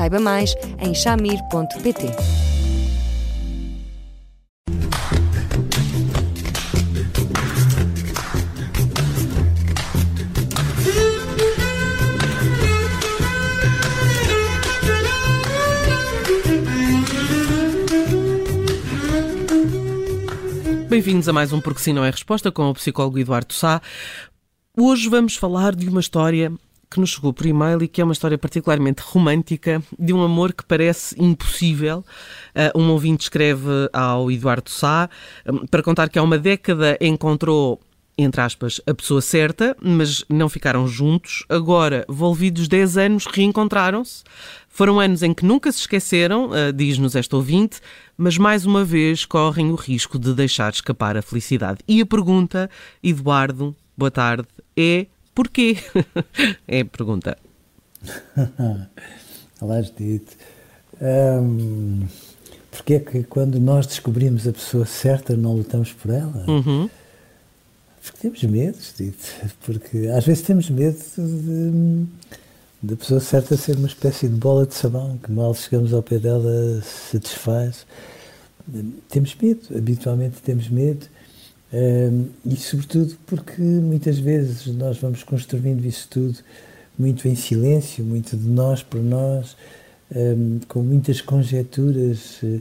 Saiba mais em chamir.pt. Bem-vindos a mais um Porque Sim Não é Resposta com o psicólogo Eduardo Sá. Hoje vamos falar de uma história que nos chegou por e-mail e que é uma história particularmente romântica de um amor que parece impossível. Uh, um ouvinte escreve ao Eduardo Sá um, para contar que há uma década encontrou entre aspas, a pessoa certa, mas não ficaram juntos. Agora, volvidos 10 anos, reencontraram-se. Foram anos em que nunca se esqueceram, uh, diz-nos esta ouvinte, mas mais uma vez correm o risco de deixar escapar a felicidade. E a pergunta, Eduardo, boa tarde, é Porquê? é a pergunta. Olá, Judite. Um, Porquê é que quando nós descobrimos a pessoa certa não lutamos por ela? Uhum. Porque temos medo, Judite. Porque às vezes temos medo de, da pessoa certa ser uma espécie de bola de sabão que mal chegamos ao pé dela se desfaz. Temos medo, habitualmente temos medo e sobretudo porque muitas vezes nós vamos construindo isso tudo muito em silêncio, muito de nós por nós, com muitas conjecturas uh,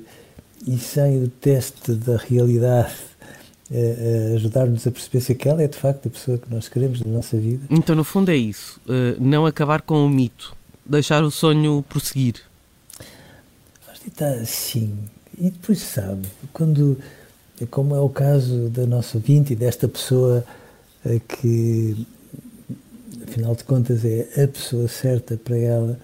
e sem o teste da realidade uh, uh, ajudar-nos a perceber se aquela é de facto a pessoa que nós queremos na nossa vida. Então, no fundo, é isso: não acabar com o mito, deixar o sonho prosseguir. Que está assim. E depois, sabe, quando como é o caso da nossa ouvinte e desta pessoa eh, que, afinal de contas, é a pessoa certa para ela.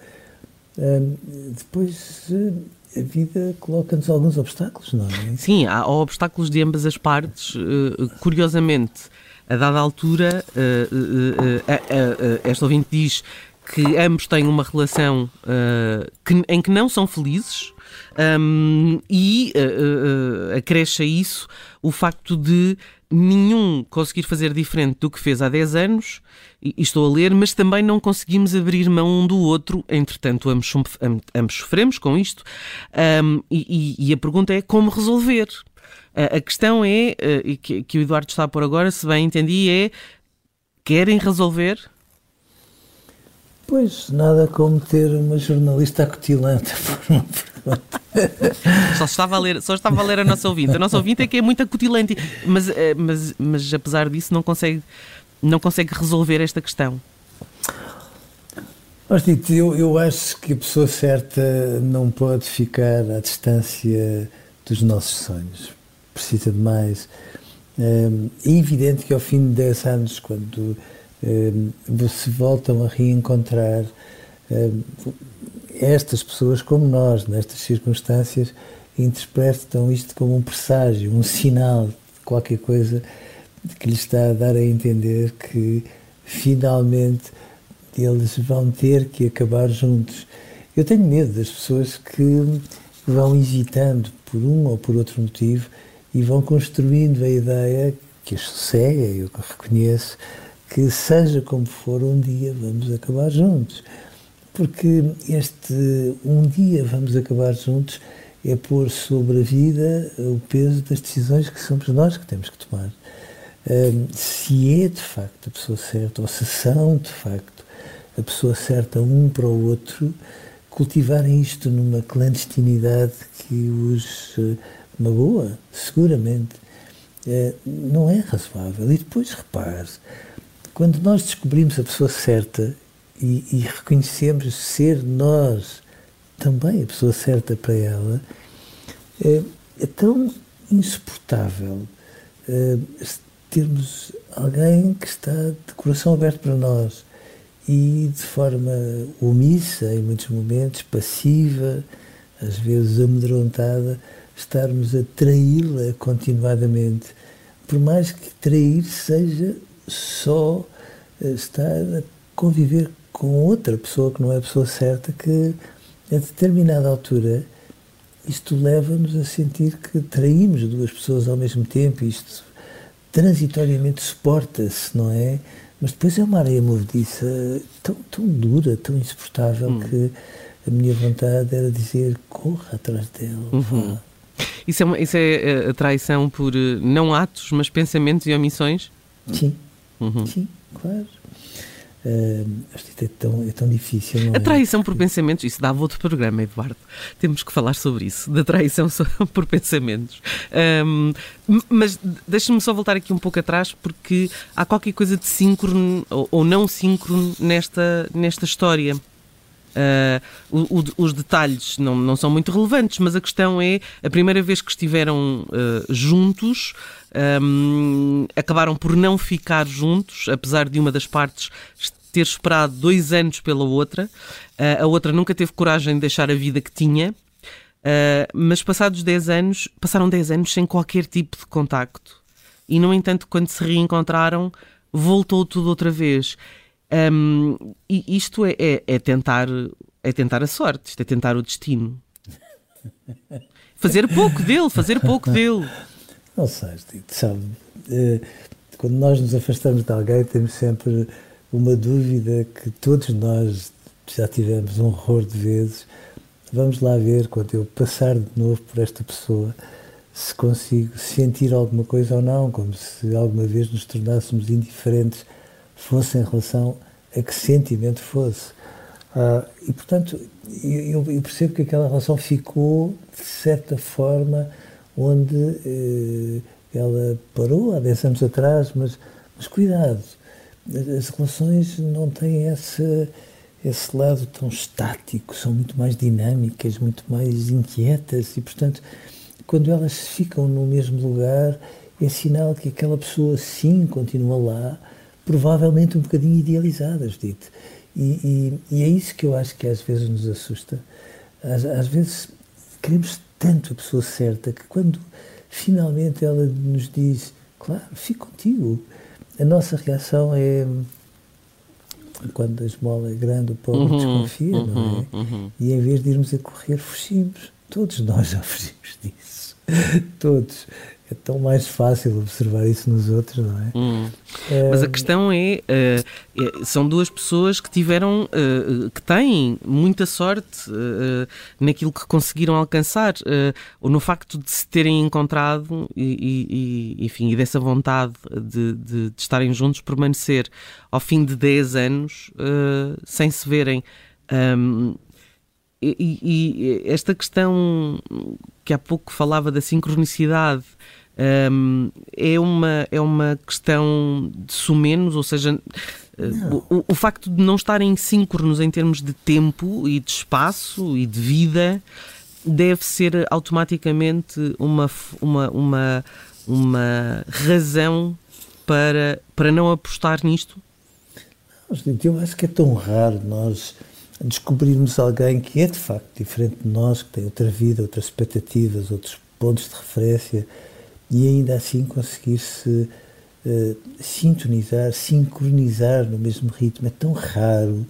Depois eh, a vida coloca-nos alguns obstáculos, não é? Sim, há obstáculos de ambas as partes. Eh, curiosamente, a dada altura, esta ouvinte diz que ambos têm uma relação em que não são felizes um, e uh, uh, acresce a isso o facto de nenhum conseguir fazer diferente do que fez há 10 anos, e, e estou a ler, mas também não conseguimos abrir mão um do outro, entretanto, ambos, ambos sofremos com isto, um, e, e, a pergunta é como resolver. A, questão é, uh, que, que o Eduardo está a pôr agora, se bem entendi, é querem resolver? Pois, nada como ter uma jornalista acutilante por uma pergunta. Só estava a ler, só estava a ler a nossa ouvinte. A nossa ouvinte é que é muito acutilante, mas, eh, mas, mas apesar disso não consegue, não consegue resolver esta questão. Mas, Tito, eu, eu acho que a pessoa certa não pode ficar à distância dos nossos sonhos. Precisa de mais. É evidente que ao fim de 10 anos, quando se voltam a reencontrar estas pessoas como nós, nestas circunstâncias, interpretam isto como um presságio, um sinal de qualquer coisa que lhes está a dar a entender que finalmente eles vão ter que acabar juntos. Eu tenho medo das pessoas que vão hesitando por um ou por outro motivo e vão construindo a ideia que as sossega, eu reconheço, que seja como for, um dia vamos acabar juntos. Porque este um dia vamos acabar juntos é pôr sobre a vida o peso das decisões que somos nós que temos que tomar. Um, se é de facto a pessoa certa, ou se são de facto a pessoa certa um para o outro, cultivarem isto numa clandestinidade que os uh, magoa, seguramente, uh, não é razoável. E depois repare, quando nós descobrimos a pessoa certa e, e reconhecemos ser nós também a pessoa certa para ela, é, é tão insuportável é, termos alguém que está de coração aberto para nós e de forma omissa, em muitos momentos, passiva, às vezes amedrontada, estarmos a traí-la continuadamente. Por mais que trair seja só eh, estar a conviver com outra pessoa que não é a pessoa certa, que a determinada altura isto leva-nos a sentir que traímos duas pessoas ao mesmo tempo, isto transitoriamente suporta-se, não é? Mas depois é uma areia movediça tão, tão dura, tão insuportável, hum. que a minha vontade era dizer: corra atrás dela. Uhum. Isso, é uma, isso é eh, a traição por eh, não atos, mas pensamentos e omissões? Sim, uhum. sim, claro. Uh, é tão, é tão difícil. Não a é? traição é? por pensamentos, isso dava outro programa, Eduardo. Temos que falar sobre isso, da traição por pensamentos. Um, mas deixa-me só voltar aqui um pouco atrás, porque há qualquer coisa de síncrono ou, ou não síncrono nesta, nesta história. Uh, o, o, os detalhes não, não são muito relevantes, mas a questão é a primeira vez que estiveram uh, juntos. Um, acabaram por não ficar juntos, apesar de uma das partes ter esperado dois anos pela outra. Uh, a outra nunca teve coragem de deixar a vida que tinha. Uh, mas passados 10 anos, passaram 10 anos sem qualquer tipo de contacto. E, no entanto, quando se reencontraram, voltou tudo outra vez. Um, e isto é, é, é, tentar, é tentar a sorte, isto é tentar o destino. Fazer pouco dele, fazer pouco dele. Não sei, sabe, eh, quando nós nos afastamos de alguém, temos sempre uma dúvida que todos nós já tivemos um horror de vezes. Vamos lá ver, quando eu passar de novo por esta pessoa, se consigo sentir alguma coisa ou não, como se alguma vez nos tornássemos indiferentes fosse em relação a que sentimento fosse. Uh, e, portanto, eu, eu, percebo que aquela relação ficou, de certa forma, onde eh, ela parou há 10 anos atrás, mas, mas cuidado, as relações não têm esse, esse lado tão estático, são muito mais dinâmicas, muito mais inquietas e, portanto, quando elas ficam no mesmo lugar, é sinal que aquela pessoa sim continua lá, provavelmente um bocadinho idealizada, Judite. E, e, e, é isso que eu acho que às vezes nos assusta. Às, às vezes queremos tanto a pessoa certa que quando finalmente ela nos diz, claro, fico contigo, a nossa reação é quando a esmola é grande, o pobre uhum, desconfia, uhum, não é? Uhum. E em vez de irmos a correr, fugimos. Todos nós já fugimos disso. Todos é tão mais fácil observar isso nos outros, não é? Hum. é... Mas a questão é, uh, são duas pessoas que tiveram, uh, que têm muita sorte uh, naquilo que conseguiram alcançar, ou no facto de se terem encontrado e, e enfim, e dessa vontade de, de, de, estarem juntos, permanecer ao fim de 10 anos sem se verem. Um, e, e, esta questão que há pouco falava da sincronicidade um, é, uma, é uma questão de sumenos, ou seja, o, o, facto de não estarem síncronos em termos de tempo e de espaço e de vida deve ser automaticamente uma, uma, uma, uma razão para, para não apostar nisto? Eu acho que é tão raro nós descobrirmos alguém que é de facto diferente de nós, que tem outra vida, outras expectativas, outros pontos de referência e ainda assim conseguir-se uh, sintonizar, sincronizar no mesmo ritmo. É tão raro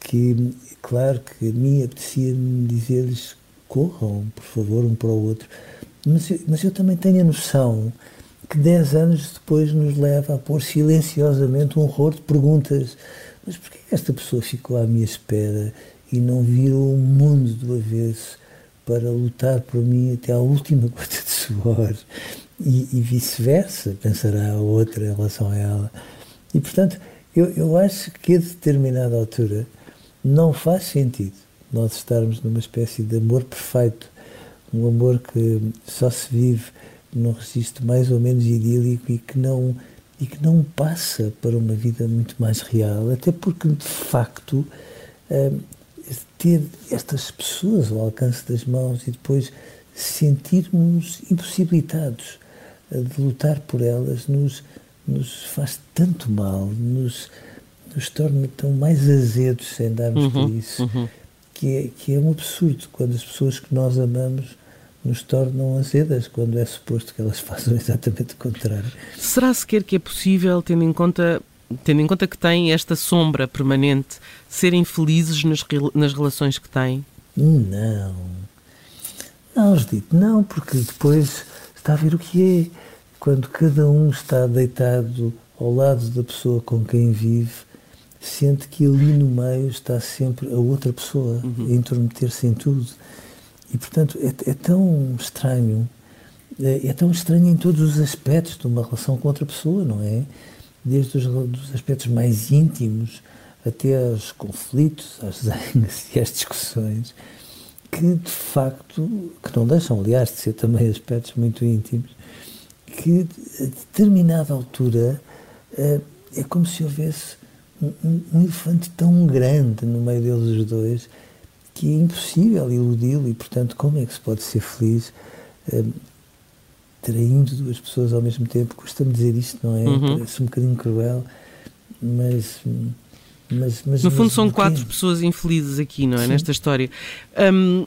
que, claro que a mim apetecia-me dizer-lhes corram, por favor, um para o outro. Mas eu, mas eu também tenho a noção que dez anos depois nos leva a pôr silenciosamente um horror de perguntas. Mas porquê esta pessoa ficou à minha espera e não virou o mundo do avesso? para lutar por mim até à última gota de suor e, e vice-versa, pensará a outra em relação a ela. E, portanto, eu, eu acho que a determinada altura não faz sentido nós estarmos numa espécie de amor perfeito, um amor que só se vive num registro mais ou menos idílico e que não e que não passa para uma vida muito mais real, até porque de facto hum, ter estas pessoas ao alcance das mãos e depois sentirmos impossibilitados de lutar por elas nos, nos faz tanto mal, nos, nos torna tão mais azedos sem darmos uhum, por isso. Uhum. que é, que é um absurdo quando as pessoas que nós amamos nos tornam azedas, quando é suposto que elas façam exatamente o contrário. Será sequer que é possível, tendo em conta, tendo em conta que têm esta sombra permanente, serem felizes nas, nas relações que têm? Não. Não, dito não, porque depois está a ver o que é. Quando cada um está deitado ao lado da pessoa com quem vive, sente que ali no meio está sempre a outra pessoa uhum. a intrometer-se em tudo. E, portanto, é, é tão estranho, é, é, tão estranho em todos os aspectos de uma relação com outra pessoa, não é? Desde os dos aspectos mais íntimos até aos conflitos, às zangas e às discussões, que de facto, que não deixam, aliás, de ser também aspectos muito íntimos, que a determinada altura é, é como se houvesse um, um, elefante tão grande no meio deles os dois que é impossível iludi-lo e, portanto, como é que se pode ser feliz uh, traindo duas pessoas ao mesmo tempo? Custa-me dizer isto, não é? Uhum. Parece um bocadinho cruel, mas... Mas, mas, no fundo são quatro pessoas infelizes aqui, não é? Sim. Nesta história. Um,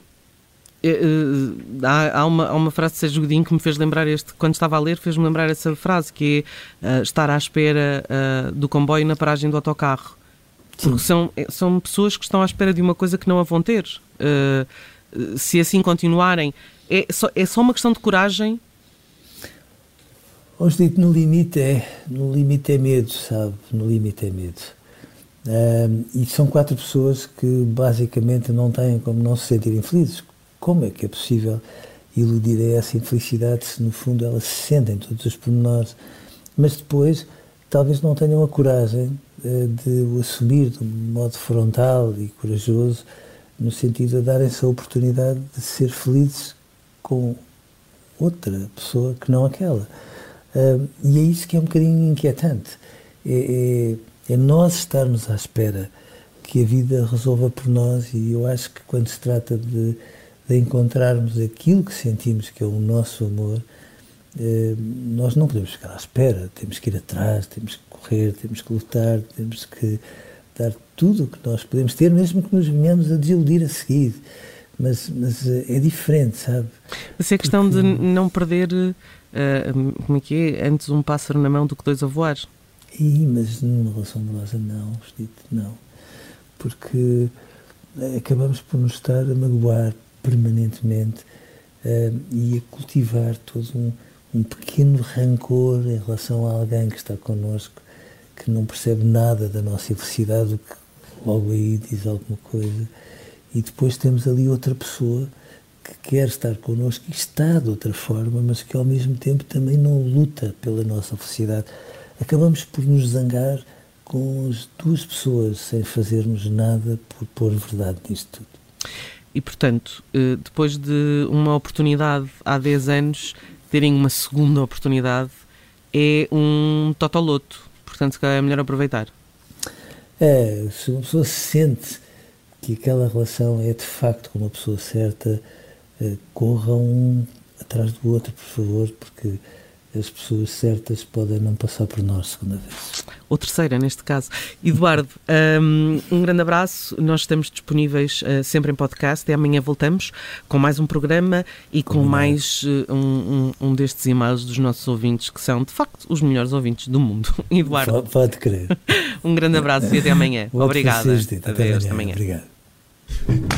eh, eh, há, há, uma, há uma frase de Sérgio Godinho que me fez lembrar este, quando estava a ler, fez-me lembrar essa frase, que é uh, estar à espera uh, do comboio na paragem do autocarro. Porque são, são pessoas que estão à espera de uma coisa que não a vão ter. Uh, se assim continuarem, é só, é só uma questão de coragem. Hoje dito, no limite é, no limite é medo, sabe? No limite é medo. e são quatro pessoas que basicamente não têm como não se sentirem felizes como é que é possível iludir a essa infelicidade se no fundo elas se sentem todos os pormenores, mas depois talvez não tenham a coragem uh, de o assumir de um modo frontal e corajoso, no sentido de darem-se a oportunidade de ser felizes com outra pessoa que não aquela. E é isso que é um bocadinho inquietante. É, é, é nós estarmos à espera que a vida resolva por nós, e eu acho que quando se trata de de encontrarmos aquilo que sentimos que é o nosso amor, eh, nós não podemos ficar à espera, temos que ir atrás, temos que correr, temos que lutar, temos que dar tudo o que nós podemos ter, mesmo que nos venhamos a desiludir a seguir. Mas, mas eh, é diferente, sabe? Mas é questão Porque... de não perder, uh, como é que é, antes um pássaro na mão do que dois a voar. E, mas numa relação amorosa não, não. Porque acabamos por nos estar a magoar, permanentemente uh, e a cultivar todo um, um pequeno rancor em relação a alguém que está connosco, que não percebe nada da nossa felicidade, que logo aí diz alguma coisa. E depois temos ali outra pessoa que quer estar connosco e está de outra forma, mas que ao mesmo tempo também não luta pela nossa felicidade. Acabamos por nos zangar com as duas pessoas sem fazermos nada por pôr verdade nisto tudo. E, portanto, eh, depois de uma oportunidade há 10 anos, terem uma segunda oportunidade é um totoloto. Portanto, se calhar é melhor aproveitar. É, se uma pessoa sente que aquela relação é de facto com uma pessoa certa, eh, corra um atrás do outro, por favor, porque as pessoas certas podem não passar por nós segunda vez. Ou terceira, neste caso. Eduardo, um, um grande abraço. Nós estamos disponíveis uh, sempre em podcast e amanhã voltamos com mais um programa e com mais uh, um, um, um, destes e-mails dos nossos ouvintes, que são, de facto, os melhores ouvintes do mundo. Eduardo. Pode, pode crer. um grande abraço e até amanhã. Obrigada. Até amanhã. amanhã. Obrigado.